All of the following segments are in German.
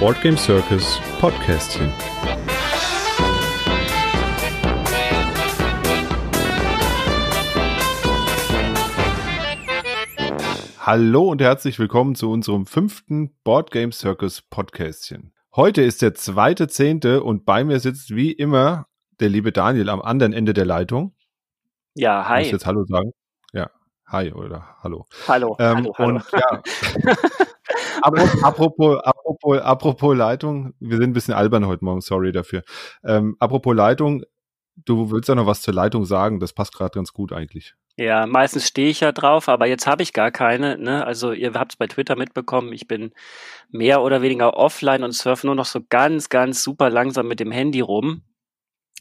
Boardgame Circus Podcastchen. Hallo und herzlich willkommen zu unserem fünften Boardgame Circus Podcastchen. Heute ist der zweite Zehnte und bei mir sitzt wie immer der liebe Daniel am anderen Ende der Leitung. Ja, hi. Ich muss jetzt Hallo sagen. Hi oder Hallo. Hallo. Ähm, hallo, hallo. Und ja, apropos, apropos, apropos Leitung, wir sind ein bisschen albern heute Morgen, sorry dafür. Ähm, apropos Leitung, du willst ja noch was zur Leitung sagen, das passt gerade ganz gut eigentlich. Ja, meistens stehe ich ja drauf, aber jetzt habe ich gar keine. Ne? Also ihr habt es bei Twitter mitbekommen, ich bin mehr oder weniger offline und surfe nur noch so ganz, ganz super langsam mit dem Handy rum.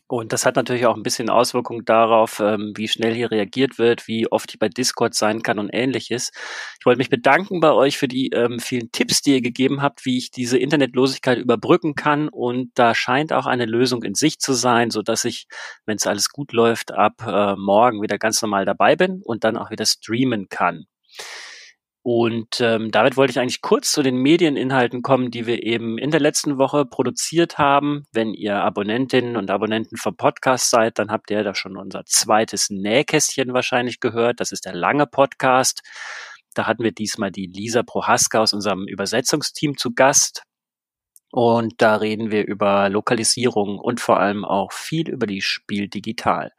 Und das hat natürlich auch ein bisschen Auswirkungen darauf, ähm, wie schnell hier reagiert wird, wie oft ich bei Discord sein kann und ähnliches. Ich wollte mich bedanken bei euch für die ähm, vielen Tipps, die ihr gegeben habt, wie ich diese Internetlosigkeit überbrücken kann. Und da scheint auch eine Lösung in Sicht zu sein, so dass ich, wenn es alles gut läuft, ab äh, morgen wieder ganz normal dabei bin und dann auch wieder streamen kann. Und ähm, damit wollte ich eigentlich kurz zu den Medieninhalten kommen, die wir eben in der letzten Woche produziert haben. Wenn ihr Abonnentinnen und Abonnenten vom Podcast seid, dann habt ihr da schon unser zweites Nähkästchen wahrscheinlich gehört. Das ist der lange Podcast. Da hatten wir diesmal die Lisa Prohaska aus unserem Übersetzungsteam zu Gast. Und da reden wir über Lokalisierung und vor allem auch viel über die Spiel digital.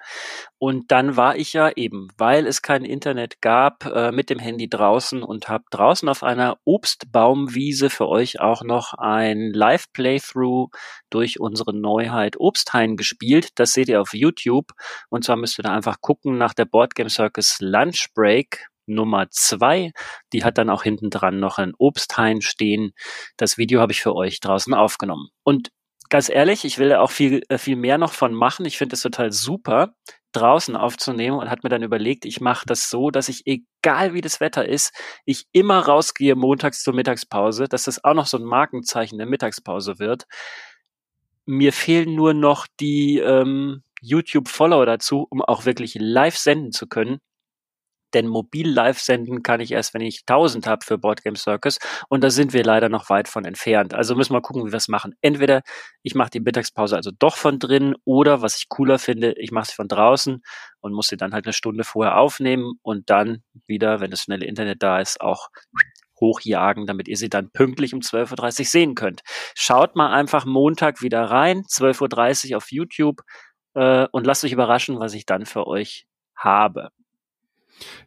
Und dann war ich ja eben, weil es kein Internet gab, äh, mit dem Handy draußen und habe draußen auf einer Obstbaumwiese für euch auch noch ein Live-Playthrough durch unsere Neuheit Obsthain gespielt. Das seht ihr auf YouTube. Und zwar müsst ihr da einfach gucken nach der Boardgame Circus Lunch Break Nummer zwei. Die hat dann auch hinten dran noch ein Obsthain stehen. Das Video habe ich für euch draußen aufgenommen. Und ganz ehrlich, ich will da auch viel, äh, viel mehr noch von machen. Ich finde es total super, draußen aufzunehmen und hat mir dann überlegt, ich mache das so, dass ich, egal wie das Wetter ist, ich immer rausgehe montags zur Mittagspause, dass das auch noch so ein Markenzeichen der Mittagspause wird. Mir fehlen nur noch die ähm, YouTube-Follower dazu, um auch wirklich live senden zu können denn mobil live senden kann ich erst, wenn ich 1000 habe für Boardgame Circus und da sind wir leider noch weit von entfernt. Also müssen wir gucken, wie wir es machen. Entweder ich mache die Mittagspause also doch von drin oder was ich cooler finde, ich mache sie von draußen und muss sie dann halt eine Stunde vorher aufnehmen und dann wieder, wenn das schnelle Internet da ist, auch hochjagen, damit ihr sie dann pünktlich um 12.30 Uhr sehen könnt. Schaut mal einfach Montag wieder rein, 12.30 Uhr auf YouTube äh, und lasst euch überraschen, was ich dann für euch habe.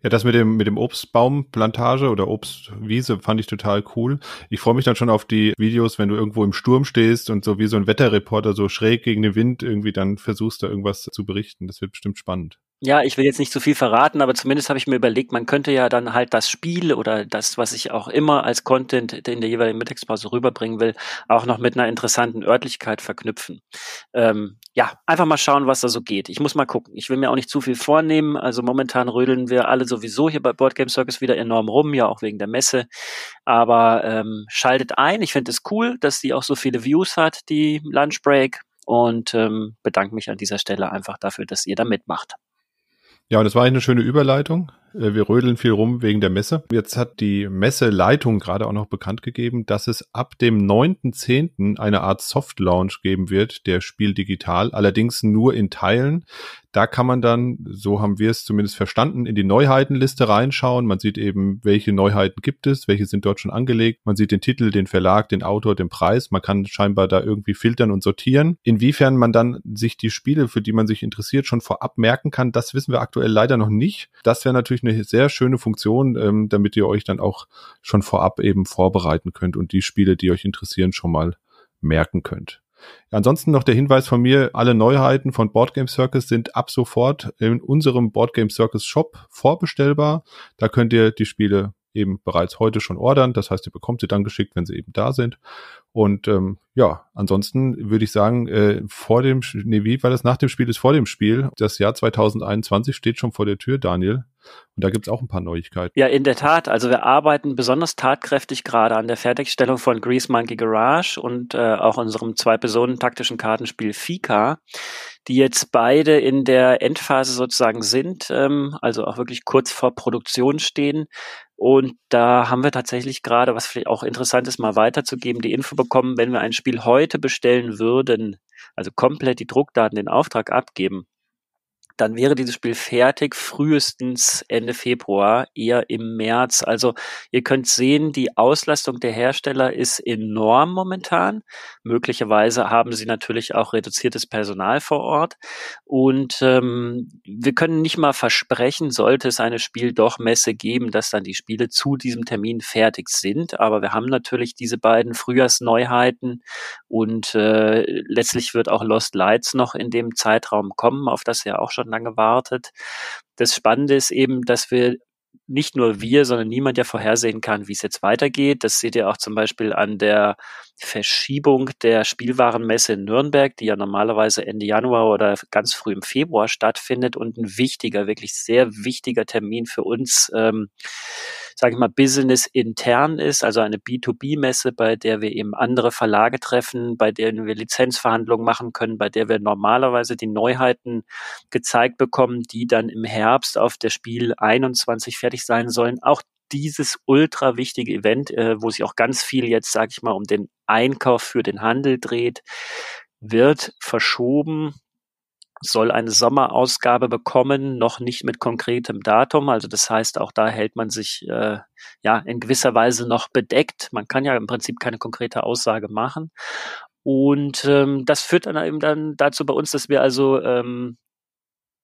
Ja, das mit dem, mit dem Obstbaumplantage oder Obstwiese fand ich total cool. Ich freue mich dann schon auf die Videos, wenn du irgendwo im Sturm stehst und so wie so ein Wetterreporter so schräg gegen den Wind irgendwie dann versuchst, da irgendwas zu berichten. Das wird bestimmt spannend. Ja, ich will jetzt nicht zu viel verraten, aber zumindest habe ich mir überlegt, man könnte ja dann halt das Spiel oder das, was ich auch immer als Content in der jeweiligen Mittagspause rüberbringen will, auch noch mit einer interessanten Örtlichkeit verknüpfen. Ähm, ja, einfach mal schauen, was da so geht. Ich muss mal gucken. Ich will mir auch nicht zu viel vornehmen. Also momentan rödeln wir alle sowieso hier bei Board Game Circus wieder enorm rum, ja auch wegen der Messe. Aber ähm, schaltet ein. Ich finde es cool, dass die auch so viele Views hat, die Lunch Break. Und ähm, bedanke mich an dieser Stelle einfach dafür, dass ihr da mitmacht. Ja, und das war eine schöne Überleitung. Äh, wir rödeln viel rum wegen der Messe. Jetzt hat die Messeleitung gerade auch noch bekannt gegeben, dass es ab dem 9.10. eine Art Soft Launch geben wird, der Spiel digital, allerdings nur in Teilen. Da kann man dann, so haben wir es zumindest verstanden, in die Neuheitenliste reinschauen. Man sieht eben, welche Neuheiten gibt es, welche sind dort schon angelegt. Man sieht den Titel, den Verlag, den Autor, den Preis. Man kann scheinbar da irgendwie filtern und sortieren. Inwiefern man dann sich die Spiele, für die man sich interessiert, schon vorab merken kann, das wissen wir aktuell leider noch nicht. Das wäre natürlich eine sehr schöne Funktion, ähm, damit ihr euch dann auch schon vorab eben vorbereiten könnt und die Spiele, die euch interessieren, schon mal merken könnt. Ansonsten noch der Hinweis von mir, alle Neuheiten von Boardgame Circus sind ab sofort in unserem Boardgame Circus Shop vorbestellbar. Da könnt ihr die Spiele eben bereits heute schon ordern. Das heißt, ihr bekommt sie dann geschickt, wenn sie eben da sind. Und ähm, ja, ansonsten würde ich sagen, äh, vor dem, nee, wie war das? Nach dem Spiel ist vor dem Spiel. Das Jahr 2021 steht schon vor der Tür, Daniel. Und da gibt's auch ein paar Neuigkeiten. Ja, in der Tat. Also wir arbeiten besonders tatkräftig gerade an der Fertigstellung von Grease Monkey Garage und äh, auch unserem zwei-Personen-taktischen Kartenspiel Fika, die jetzt beide in der Endphase sozusagen sind, ähm, also auch wirklich kurz vor Produktion stehen. Und da haben wir tatsächlich gerade, was vielleicht auch interessant ist, mal weiterzugeben, die Info bekommen, wenn wir ein Spiel heute bestellen würden, also komplett die Druckdaten den Auftrag abgeben, dann wäre dieses Spiel fertig frühestens Ende Februar, eher im März. Also ihr könnt sehen, die Auslastung der Hersteller ist enorm momentan. Möglicherweise haben sie natürlich auch reduziertes Personal vor Ort. Und ähm, wir können nicht mal versprechen, sollte es eine Spiel doch Messe geben, dass dann die Spiele zu diesem Termin fertig sind. Aber wir haben natürlich diese beiden Frühjahrsneuheiten und äh, letztlich wird auch Lost Lights noch in dem Zeitraum kommen, auf das ja auch schon lange wartet. Das Spannende ist eben, dass wir nicht nur wir, sondern niemand ja vorhersehen kann, wie es jetzt weitergeht. Das seht ihr auch zum Beispiel an der Verschiebung der Spielwarenmesse in Nürnberg, die ja normalerweise Ende Januar oder ganz früh im Februar stattfindet und ein wichtiger, wirklich sehr wichtiger Termin für uns, ähm, sage ich mal, Business intern ist, also eine B2B-Messe, bei der wir eben andere Verlage treffen, bei denen wir Lizenzverhandlungen machen können, bei der wir normalerweise die Neuheiten gezeigt bekommen, die dann im Herbst auf der Spiel 21 fertig sein sollen. Auch dieses ultra wichtige Event, äh, wo sich auch ganz viel jetzt, sage ich mal, um den Einkauf für den Handel dreht, wird verschoben soll eine Sommerausgabe bekommen, noch nicht mit konkretem Datum. Also das heißt, auch da hält man sich äh, ja in gewisser Weise noch bedeckt. Man kann ja im Prinzip keine konkrete Aussage machen. Und ähm, das führt dann eben dann dazu bei uns, dass wir also ähm,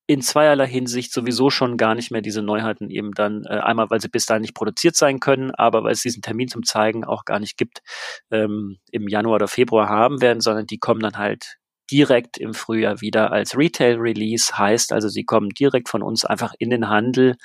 in zweierlei Hinsicht sowieso schon gar nicht mehr diese Neuheiten eben dann, äh, einmal weil sie bis dahin nicht produziert sein können, aber weil es diesen Termin zum Zeigen auch gar nicht gibt, ähm, im Januar oder Februar haben werden, sondern die kommen dann halt direkt im Frühjahr wieder als Retail-Release, heißt also, sie kommen direkt von uns einfach in den Handel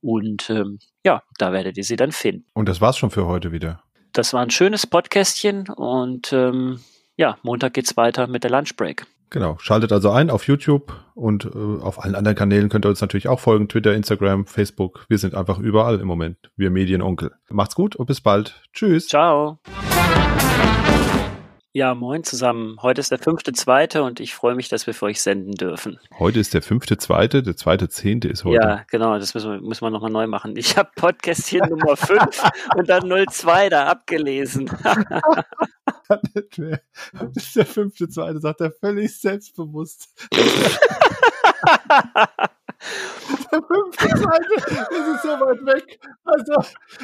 und ähm, ja, da werdet ihr sie dann finden. Und das war's schon für heute wieder. Das war ein schönes Podcastchen und ähm, ja, Montag geht's weiter mit der Lunchbreak. Genau, schaltet also ein auf YouTube und äh, auf allen anderen Kanälen könnt ihr uns natürlich auch folgen, Twitter, Instagram, Facebook. Wir sind einfach überall im Moment, wir Medienonkel. Macht's gut und bis bald. Tschüss. Ciao. Ja, moin zusammen. Heute ist der fünfte Zweite und ich freue mich, dass wir für euch senden dürfen. Heute ist der fünfte Zweite, der zweite Zehnte ist heute. Ja, genau, das müssen wir, müssen wir nochmal neu machen. Ich habe Podcast hier Nummer 5 und dann 02 da abgelesen. das ist der fünfte Zweite, sagt er völlig selbstbewusst. fünfte Seite, das ist so weit weg. Also,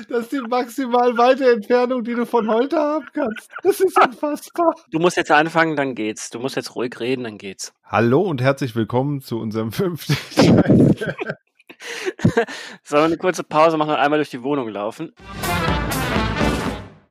das ist die maximal weite Entfernung, die du von heute haben kannst. Das ist unfassbar. Du musst jetzt anfangen, dann geht's. Du musst jetzt ruhig reden, dann geht's. Hallo und herzlich willkommen zu unserem fünften Sollen wir eine kurze Pause machen und einmal durch die Wohnung laufen?